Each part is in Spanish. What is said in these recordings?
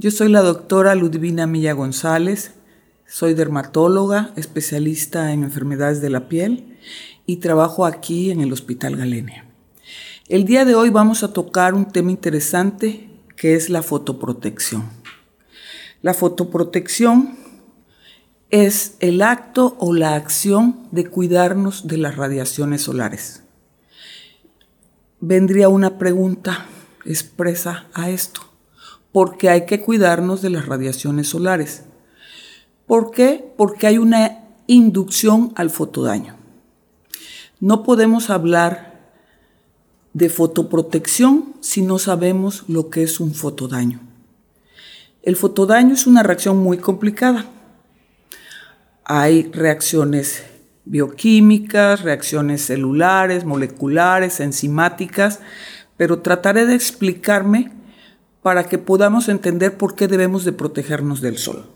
Yo soy la doctora Ludvina Milla González. Soy dermatóloga, especialista en enfermedades de la piel y trabajo aquí en el Hospital Galenia. El día de hoy vamos a tocar un tema interesante que es la fotoprotección. La fotoprotección es el acto o la acción de cuidarnos de las radiaciones solares. Vendría una pregunta expresa a esto. Porque hay que cuidarnos de las radiaciones solares. ¿Por qué? Porque hay una inducción al fotodaño. No podemos hablar de fotoprotección si no sabemos lo que es un fotodaño. El fotodaño es una reacción muy complicada. Hay reacciones bioquímicas, reacciones celulares, moleculares, enzimáticas, pero trataré de explicarme para que podamos entender por qué debemos de protegernos del sol.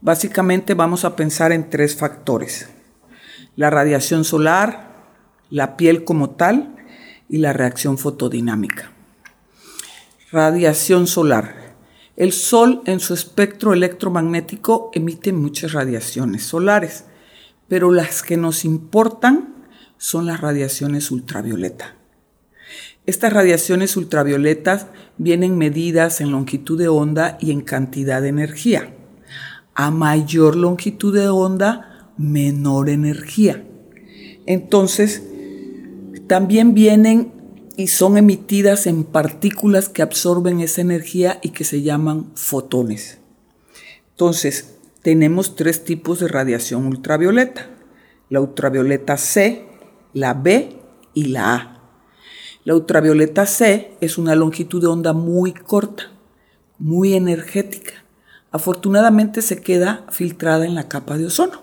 Básicamente vamos a pensar en tres factores. La radiación solar, la piel como tal y la reacción fotodinámica. Radiación solar. El sol en su espectro electromagnético emite muchas radiaciones solares, pero las que nos importan son las radiaciones ultravioleta. Estas radiaciones ultravioletas vienen medidas en longitud de onda y en cantidad de energía. A mayor longitud de onda, menor energía. Entonces, también vienen y son emitidas en partículas que absorben esa energía y que se llaman fotones. Entonces, tenemos tres tipos de radiación ultravioleta. La ultravioleta C, la B y la A. La ultravioleta C es una longitud de onda muy corta, muy energética. Afortunadamente se queda filtrada en la capa de ozono.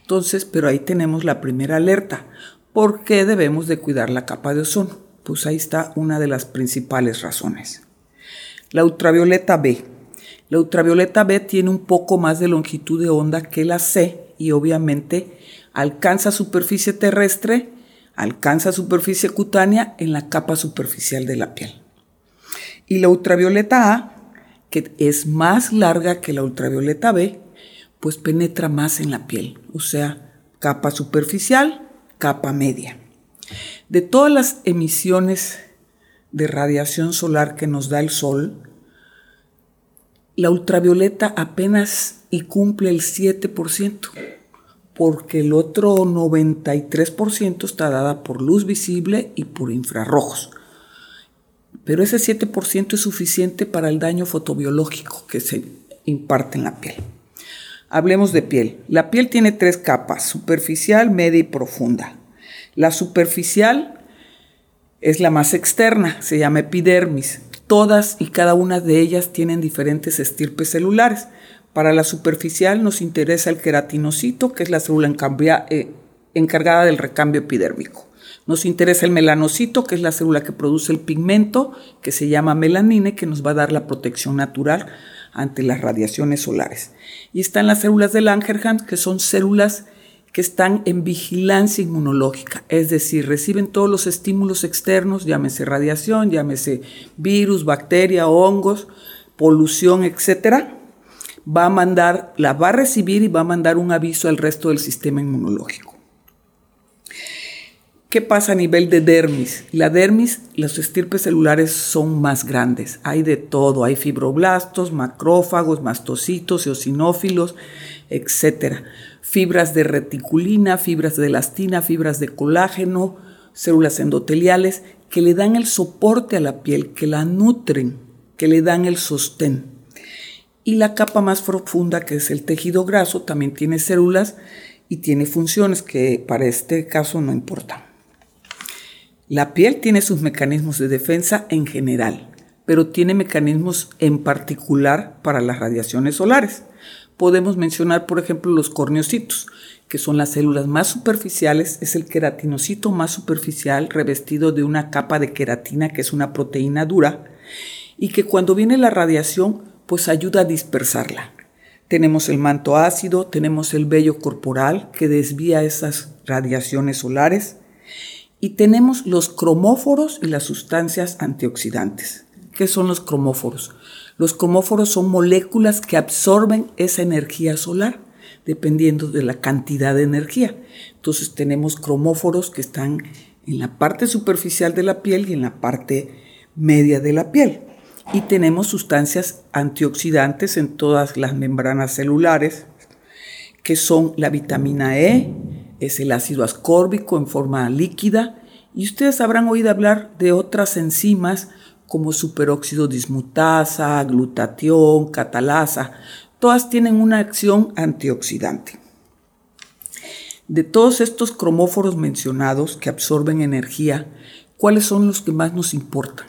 Entonces, pero ahí tenemos la primera alerta. ¿Por qué debemos de cuidar la capa de ozono? Pues ahí está una de las principales razones. La ultravioleta B. La ultravioleta B tiene un poco más de longitud de onda que la C y obviamente alcanza superficie terrestre alcanza superficie cutánea en la capa superficial de la piel. Y la ultravioleta A, que es más larga que la ultravioleta B, pues penetra más en la piel, o sea, capa superficial, capa media. De todas las emisiones de radiación solar que nos da el sol, la ultravioleta apenas y cumple el 7% porque el otro 93% está dada por luz visible y por infrarrojos. Pero ese 7% es suficiente para el daño fotobiológico que se imparte en la piel. Hablemos de piel. La piel tiene tres capas, superficial, media y profunda. La superficial es la más externa, se llama epidermis. Todas y cada una de ellas tienen diferentes estirpes celulares. Para la superficial nos interesa el queratinocito, que es la célula eh, encargada del recambio epidérmico. Nos interesa el melanocito, que es la célula que produce el pigmento, que se llama melanina y que nos va a dar la protección natural ante las radiaciones solares. Y están las células del Langerhans, que son células que están en vigilancia inmunológica, es decir, reciben todos los estímulos externos, llámese radiación, llámese virus, bacteria, hongos, polución, etcétera, va a mandar, la va a recibir y va a mandar un aviso al resto del sistema inmunológico. ¿Qué pasa a nivel de dermis? La dermis, los estirpes celulares son más grandes. Hay de todo. Hay fibroblastos, macrófagos, mastocitos, eosinófilos, etc. Fibras de reticulina, fibras de elastina, fibras de colágeno, células endoteliales que le dan el soporte a la piel, que la nutren, que le dan el sostén. Y la capa más profunda, que es el tejido graso, también tiene células y tiene funciones que para este caso no importan. La piel tiene sus mecanismos de defensa en general, pero tiene mecanismos en particular para las radiaciones solares. Podemos mencionar, por ejemplo, los corneocitos, que son las células más superficiales, es el queratinocito más superficial revestido de una capa de queratina, que es una proteína dura, y que cuando viene la radiación, pues ayuda a dispersarla. Tenemos el manto ácido, tenemos el vello corporal que desvía esas radiaciones solares y tenemos los cromóforos y las sustancias antioxidantes. ¿Qué son los cromóforos? Los cromóforos son moléculas que absorben esa energía solar dependiendo de la cantidad de energía. Entonces tenemos cromóforos que están en la parte superficial de la piel y en la parte media de la piel. Y tenemos sustancias antioxidantes en todas las membranas celulares, que son la vitamina E, es el ácido ascórbico en forma líquida, y ustedes habrán oído hablar de otras enzimas como superóxido dismutasa, glutatión, catalasa. Todas tienen una acción antioxidante. De todos estos cromóforos mencionados que absorben energía, ¿cuáles son los que más nos importan?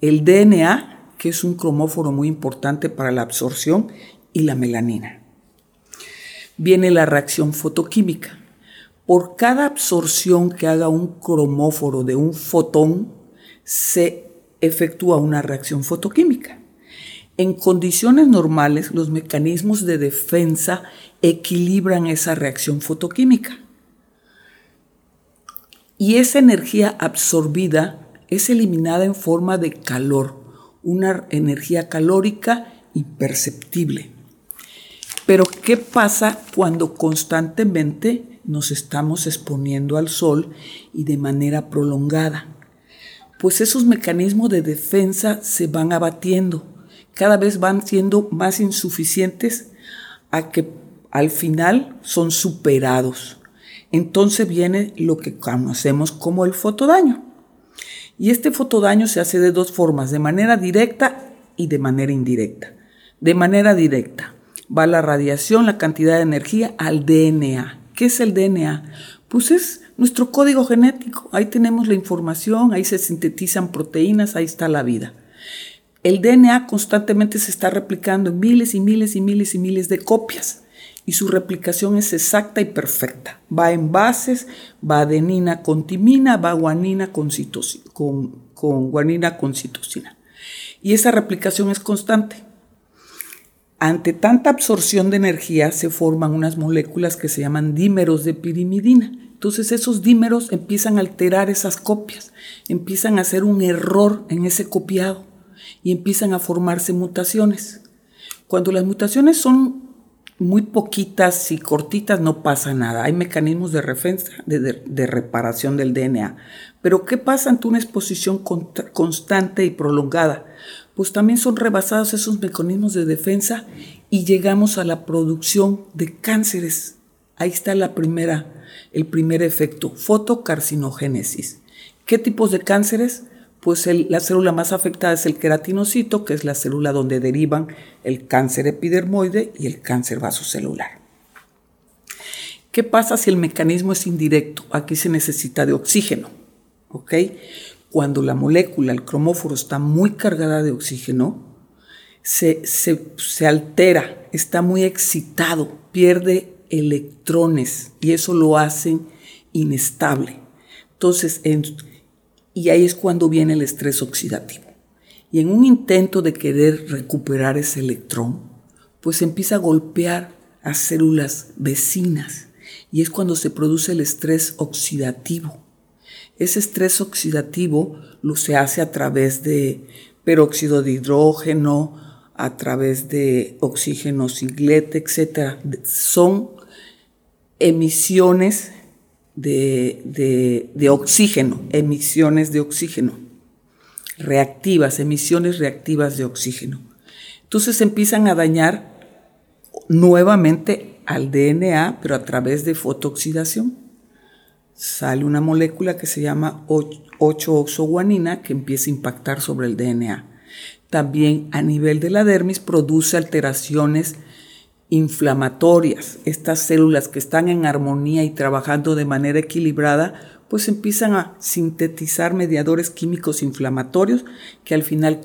El DNA, que es un cromóforo muy importante para la absorción, y la melanina. Viene la reacción fotoquímica. Por cada absorción que haga un cromóforo de un fotón, se efectúa una reacción fotoquímica. En condiciones normales, los mecanismos de defensa equilibran esa reacción fotoquímica. Y esa energía absorbida es eliminada en forma de calor, una energía calórica imperceptible. Pero ¿qué pasa cuando constantemente nos estamos exponiendo al sol y de manera prolongada. Pues esos mecanismos de defensa se van abatiendo, cada vez van siendo más insuficientes a que al final son superados. Entonces viene lo que conocemos como el fotodaño. Y este fotodaño se hace de dos formas, de manera directa y de manera indirecta. De manera directa va la radiación, la cantidad de energía al DNA ¿Qué es el DNA? Pues es nuestro código genético. Ahí tenemos la información, ahí se sintetizan proteínas, ahí está la vida. El DNA constantemente se está replicando en miles y miles y miles y miles de copias y su replicación es exacta y perfecta. Va en bases, va adenina con timina, va guanina con, con, con guanina con citosina. Y esa replicación es constante. Ante tanta absorción de energía se forman unas moléculas que se llaman dímeros de pirimidina. Entonces esos dímeros empiezan a alterar esas copias, empiezan a hacer un error en ese copiado y empiezan a formarse mutaciones. Cuando las mutaciones son muy poquitas y cortitas no pasa nada. Hay mecanismos de, de, reparación del DNA. Pero ¿qué pasa ante una exposición constante y prolongada? pues también son rebasados esos mecanismos de defensa y llegamos a la producción de cánceres. Ahí está la primera, el primer efecto, fotocarcinogénesis. ¿Qué tipos de cánceres? Pues la célula más afectada es el queratinocito, que es la célula donde derivan el cáncer epidermoide y el cáncer vasocelular. ¿Qué pasa si el mecanismo es indirecto? Aquí se necesita de oxígeno. ¿ok? cuando la molécula, el cromóforo, está muy cargada de oxígeno, se, altera, está muy excitado, pierde electrones y eso lo hace inestable. Entonces, y ahí es cuando viene el estrés oxidativo. Y en un intento de querer recuperar ese electrón, pues empieza a golpear a células vecinas y es cuando se produce el estrés oxidativo. Ese estrés oxidativo lo se hace a través de peróxido de hidrógeno, a través de oxígeno singlete, etc. Son emisiones de, de, oxígeno, emisiones de oxígeno, reactivas, emisiones reactivas de oxígeno. Entonces empiezan a dañar nuevamente al DNA, pero a través de fotooxidación sale una molécula que se llama 8-oxoguanina que empieza a impactar sobre el DNA. También a nivel de la dermis produce alteraciones inflamatorias. Estas células que están en armonía y trabajando de manera equilibrada, pues empiezan a sintetizar mediadores químicos inflamatorios que al final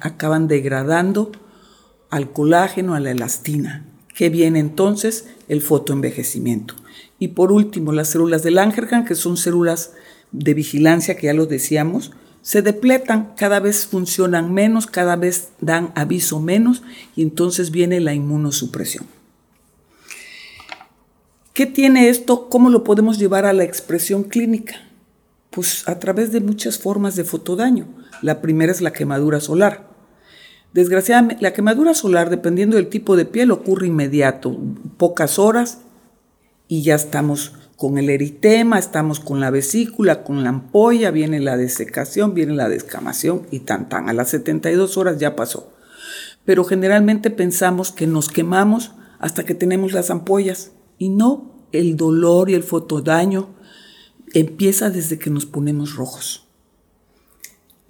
acaban, degradando al colágeno, a la elastina, que viene entonces el fotoenvejecimiento. Y por último, las células del Langerhans, que son células de vigilancia, que ya lo decíamos, se depletan, cada vez funcionan menos, cada vez dan aviso menos y entonces viene la inmunosupresión. ¿Qué tiene esto? ¿Cómo lo podemos llevar a la expresión clínica? Pues a través de muchas formas de fotodaño. La primera es la quemadura solar. Desgraciadamente, la quemadura solar, dependiendo del tipo de piel, ocurre inmediato, pocas horas y ya estamos con el eritema, estamos con la vesícula, con la ampolla, viene la desecación, viene la descamación y tan tan. A las 72 horas ya pasó. Pero generalmente pensamos que nos quemamos hasta que tenemos las ampollas y no, el dolor y el fotodaño empieza desde que nos ponemos rojos.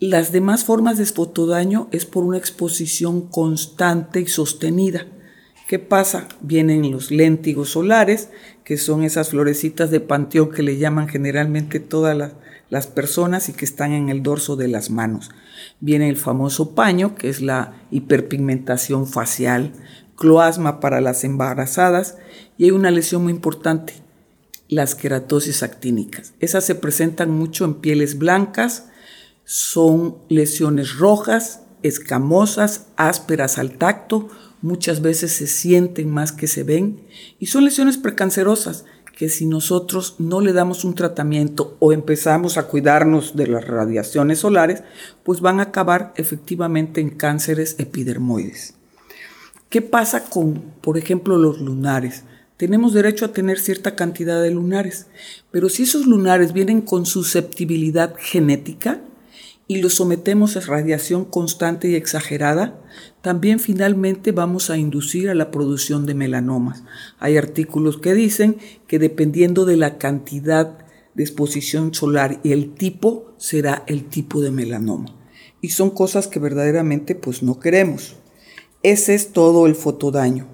Las demás formas de fotodaño es por una exposición constante y sostenida. ¿Qué pasa? Vienen los léntigos solares, que son esas florecitas de panteón que le llaman generalmente todas las, las personas y que están en el dorso de las manos. Viene el famoso paño, que es la hiperpigmentación facial, cloasma para las embarazadas y hay una lesión muy importante, las queratosis actínicas. Esas se presentan mucho en pieles blancas, son lesiones rojas, escamosas, ásperas al tacto, muchas veces se sienten más que se ven y son lesiones precancerosas que si nosotros no le damos un tratamiento o empezamos a cuidarnos de las radiaciones solares, pues van a acabar efectivamente en cánceres epidermoides. ¿Qué pasa con, por ejemplo, los lunares? Tenemos derecho a tener cierta cantidad de lunares, pero si esos lunares vienen con susceptibilidad genética y los sometemos a radiación constante y exagerada, también finalmente vamos a inducir a la producción de melanomas. Hay artículos que dicen que dependiendo de la cantidad de exposición solar y el tipo, será el tipo de melanoma. Y son cosas que verdaderamente pues no queremos. Ese es todo el fotodaño.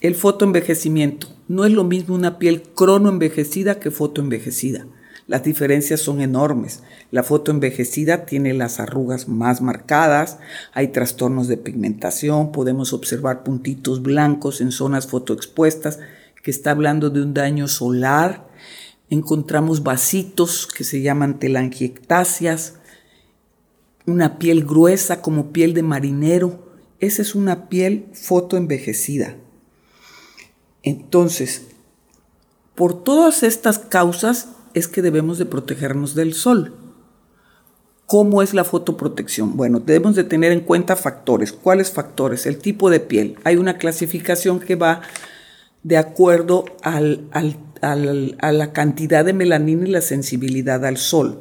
El fotoenvejecimiento. No es lo mismo una piel cronoenvejecida que fotoenvejecida. Las diferencias son enormes. La fotoenvejecida tiene las arrugas más marcadas, hay trastornos de pigmentación, podemos observar puntitos blancos en zonas fotoexpuestas, que está hablando de un daño solar. Encontramos vasitos que se llaman telangiectasias, una piel gruesa como piel de marinero, esa es una piel fotoenvejecida. Entonces, por todas estas causas es que debemos de protegernos del sol. ¿Cómo es la fotoprotección? Bueno, debemos de tener en cuenta factores. ¿Cuáles factores? El tipo de piel. Hay una clasificación que va de acuerdo a la cantidad de melanina y la sensibilidad al sol.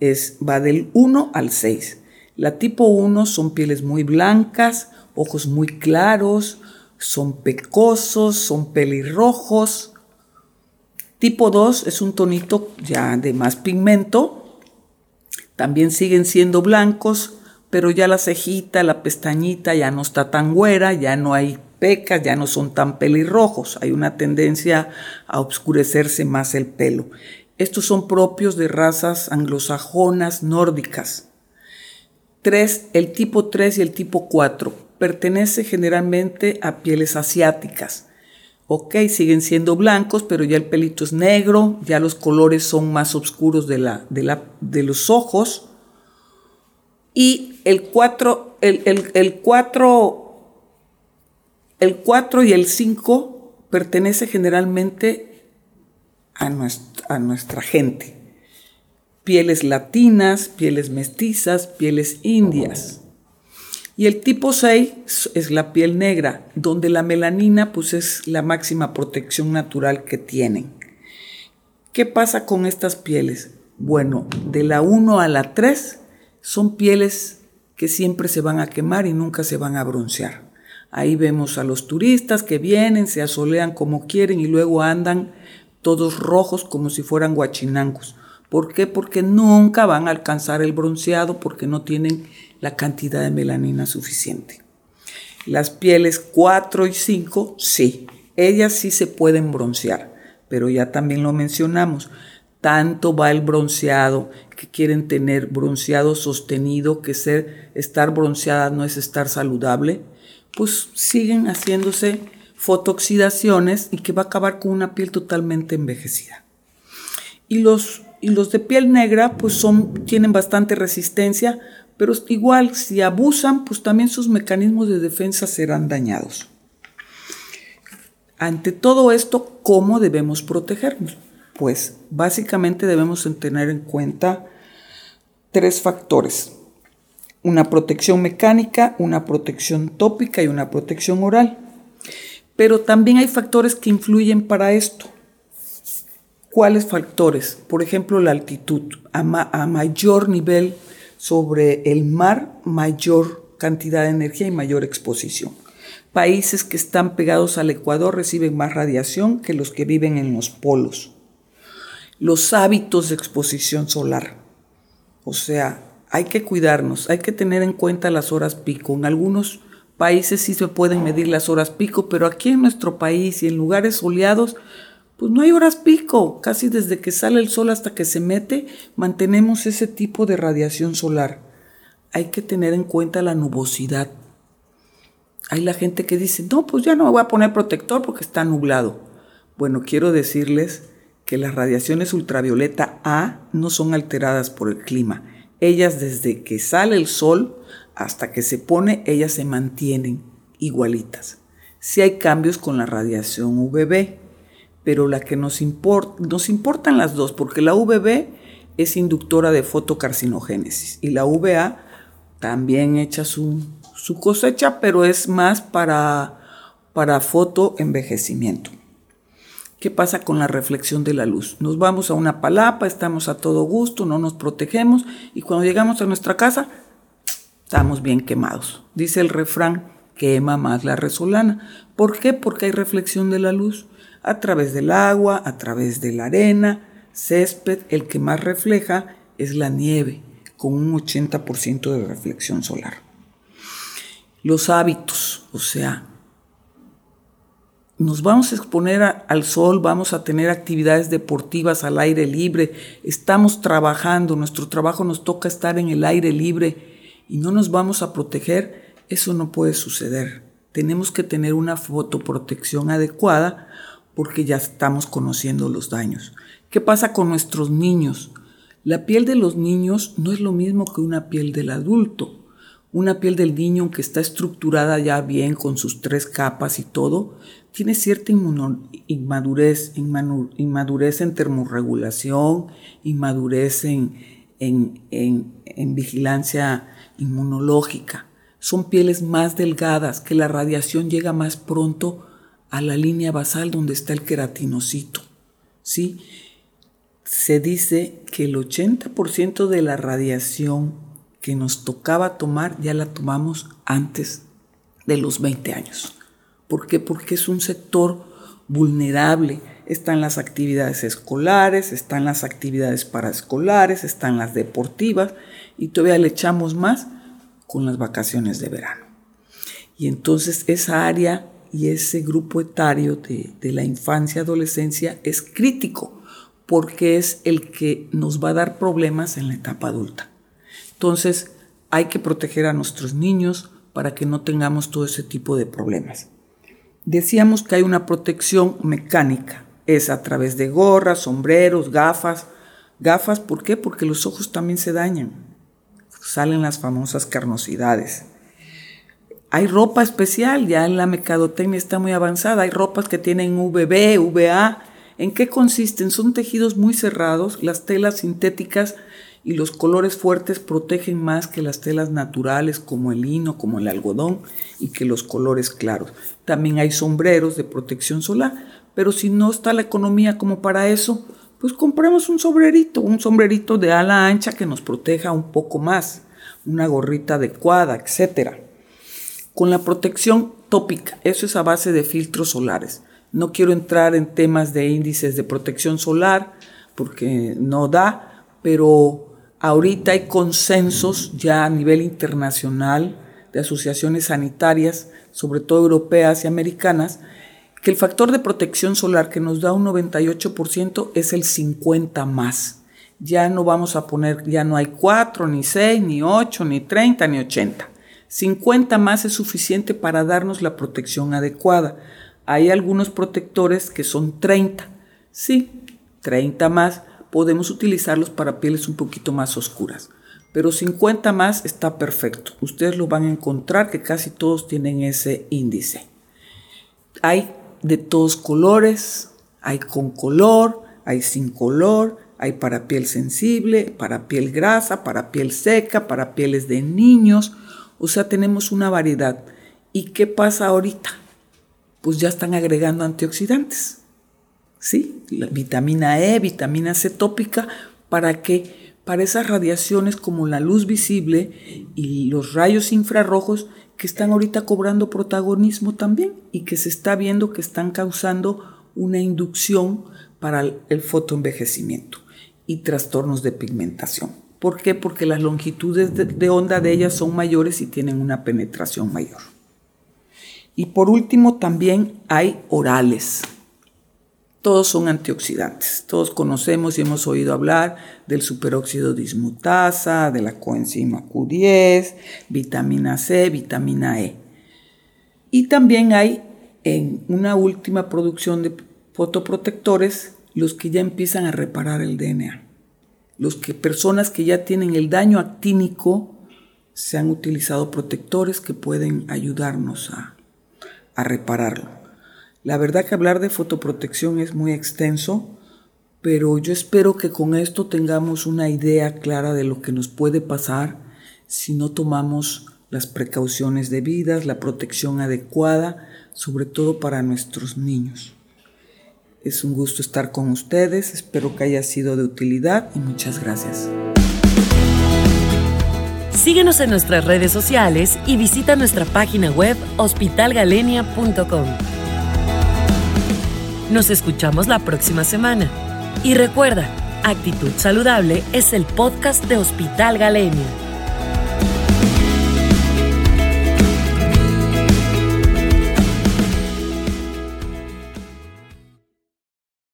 Es, va del 1 al 6. La tipo 1 son pieles muy blancas, ojos muy claros, son pecosos, son pelirrojos. Tipo 2 es un tonito ya de más pigmento. También siguen siendo blancos, pero ya la cejita, la pestañita ya no está tan güera, ya no hay pecas, ya no son tan pelirrojos. Hay una tendencia a oscurecerse más el pelo. Estos son propios de razas anglosajonas nórdicas. 3, el tipo 3 y el tipo 4 pertenece generalmente a pieles asiáticas. Ok, siguen siendo blancos, pero ya el pelito es negro, ya los colores son más oscuros de, la, de, la, de los ojos. Y el 4, el, el, el 4, el 4 y el 5 pertenece generalmente a a nuestra gente. Pieles latinas, pieles mestizas, pieles indias. Y el tipo 6 es la piel negra, donde la melanina pues es la máxima protección natural que tienen. ¿Qué pasa con estas pieles? Bueno, de la 1 a la 3 son pieles que siempre se van a quemar y nunca se van a broncear. Ahí vemos a los turistas que vienen, se asolean como quieren y luego andan todos rojos como si fueran guachinangos. ¿Por qué? Porque nunca van a alcanzar el bronceado porque no tienen la cantidad de melanina suficiente. Las pieles 4 y 5, sí, ellas sí se pueden broncear, pero ya también lo mencionamos. tanto va el bronceado, que quieren tener bronceado sostenido, que ser, estar bronceada no es estar saludable, pues siguen haciéndose fotooxidaciones y que va a acabar con una piel totalmente envejecida. Y los, y los de piel negra pues son, tienen bastante resistencia, pero igual si abusan pues también sus mecanismos de defensa serán dañados. Ante todo esto, ¿cómo debemos protegernos? Pues básicamente debemos tener en cuenta tres factores. Una protección mecánica, una protección tópica y una protección oral. Pero también hay factores que influyen para esto. ¿Cuáles factores? Por ejemplo, la altitud. A, mayor nivel sobre el mar, mayor cantidad de energía y mayor exposición. Países que están pegados al Ecuador reciben más radiación que los que viven en los polos. Los hábitos de exposición solar. O sea, hay que cuidarnos, hay que tener en cuenta las horas pico. En algunos países sí se pueden medir las horas pico, pero aquí en nuestro país y en lugares soleados, pues no hay horas pico. Casi desde que sale el sol hasta que se mete, mantenemos ese tipo de radiación solar. Hay que tener en cuenta la nubosidad. Hay la gente que dice, no, pues ya no me voy a poner protector porque está nublado. Bueno, quiero decirles que las radiaciones ultravioleta A no son alteradas por el clima. Ellas desde que sale el sol hasta que se pone, ellas se mantienen igualitas. Si hay cambios con la radiación UVB, pero la que nos importa, nos importan las dos, porque la UVB es inductora de fotocarcinogénesis y la UVA también echa su, su cosecha, pero es más para, para fotoenvejecimiento. ¿Qué pasa con la reflexión de la luz? Nos vamos a una palapa, estamos a todo gusto, no nos protegemos y cuando llegamos a nuestra casa estamos bien quemados. Dice el refrán, quema más la resolana. ¿Por qué? Porque hay reflexión de la luz a través del agua, a través de la arena, césped, el que más refleja es la nieve, con un 80% de reflexión solar. Los hábitos, o sea, nos vamos a exponer al sol, vamos a tener actividades deportivas al aire libre, estamos trabajando, nuestro trabajo nos toca estar en el aire libre y no nos vamos a proteger, eso no puede suceder. Tenemos que tener una fotoprotección adecuada porque ya estamos conociendo los daños. ¿Qué pasa con nuestros niños? La piel de los niños no es lo mismo que una piel del adulto. Una piel del niño, aunque está estructurada ya bien con sus tres capas y todo, tiene cierta inmadurez, inmadurez en termorregulación, inmadurez en, vigilancia inmunológica. Son pieles más delgadas que la radiación llega más pronto a la línea basal donde está el queratinocito. ¿sí? Se dice que el 80% de la radiación que nos tocaba tomar ya la tomamos antes de los 20 años. ¿Por qué? Porque es un sector vulnerable. Están las actividades escolares, están las actividades paraescolares, están las deportivas y todavía le echamos más con las vacaciones de verano. Y entonces esa área y ese grupo etario de, de la infancia adolescencia es crítico porque es el que nos va a dar problemas en la etapa adulta. Entonces hay que proteger a nuestros niños para que no tengamos todo ese tipo de problemas. Decíamos que hay una protección mecánica, es a través de gorras, sombreros, gafas. Gafas, ¿por qué? Porque los ojos también se dañan salen las famosas carnosidades. Hay ropa especial, ya la mercadotecnia está muy avanzada, hay ropas que tienen VB, VA. ¿En qué consisten? Son tejidos muy cerrados, las telas sintéticas y los colores fuertes protegen más que las telas naturales como el lino, como el algodón y que los colores claros. También hay sombreros de protección solar, pero si no está la economía como para eso, pues compremos un sombrerito, un sombrerito de ala ancha que nos proteja un poco más, una gorrita adecuada, etc. Con la protección tópica, eso es a base de filtros solares. No quiero entrar en temas de índices de protección solar porque no da, pero ahorita hay consensos ya a nivel internacional de asociaciones sanitarias, sobre todo europeas y americanas, que el factor de protección solar que nos da un 98% es el 50 más. Ya no vamos a poner, ya no hay 4, ni 6, ni 8, ni 30, ni 80. 50 más es suficiente para darnos la protección adecuada. Hay algunos protectores que son 30. Sí, 30 más podemos utilizarlos para pieles un poquito más oscuras. Pero 50 más está perfecto. Ustedes lo van a encontrar que casi todos tienen ese índice. Hay de todos colores, hay con color, hay sin color, hay para piel sensible, para piel grasa, para piel seca, para pieles de niños. O sea, tenemos una variedad. ¿Y qué pasa ahorita? Pues ya están agregando antioxidantes. ¿Sí? La vitamina E, vitamina C tópica, ¿para qué? Para esas radiaciones como la luz visible y los rayos infrarrojos que están ahorita cobrando protagonismo también y que se está viendo que están causando una inducción para el fotoenvejecimiento y trastornos de pigmentación. ¿Por qué? Porque las longitudes de, onda de ellas son mayores y tienen una penetración mayor. Y por último también hay orales. Todos son antioxidantes. Todos conocemos y hemos oído hablar del superóxido dismutasa, de la coenzima Q10, vitamina C, vitamina E. Y también hay en una última producción de fotoprotectores los que ya empiezan a reparar el DNA. Los que personas que ya tienen el daño actínico se han utilizado protectores que pueden ayudarnos a, a repararlo. La verdad que hablar de fotoprotección es muy extenso, pero yo espero que con esto tengamos una idea clara de lo que nos puede pasar si no tomamos las precauciones debidas, la protección adecuada, sobre todo para nuestros niños. Es un gusto estar con ustedes, espero que haya sido de utilidad y muchas gracias. Síguenos en nuestras redes sociales y visita nuestra página web hospitalgalenia.com. Nos escuchamos la próxima semana. Y recuerda, Actitud Saludable es el podcast de Hospital Galenia.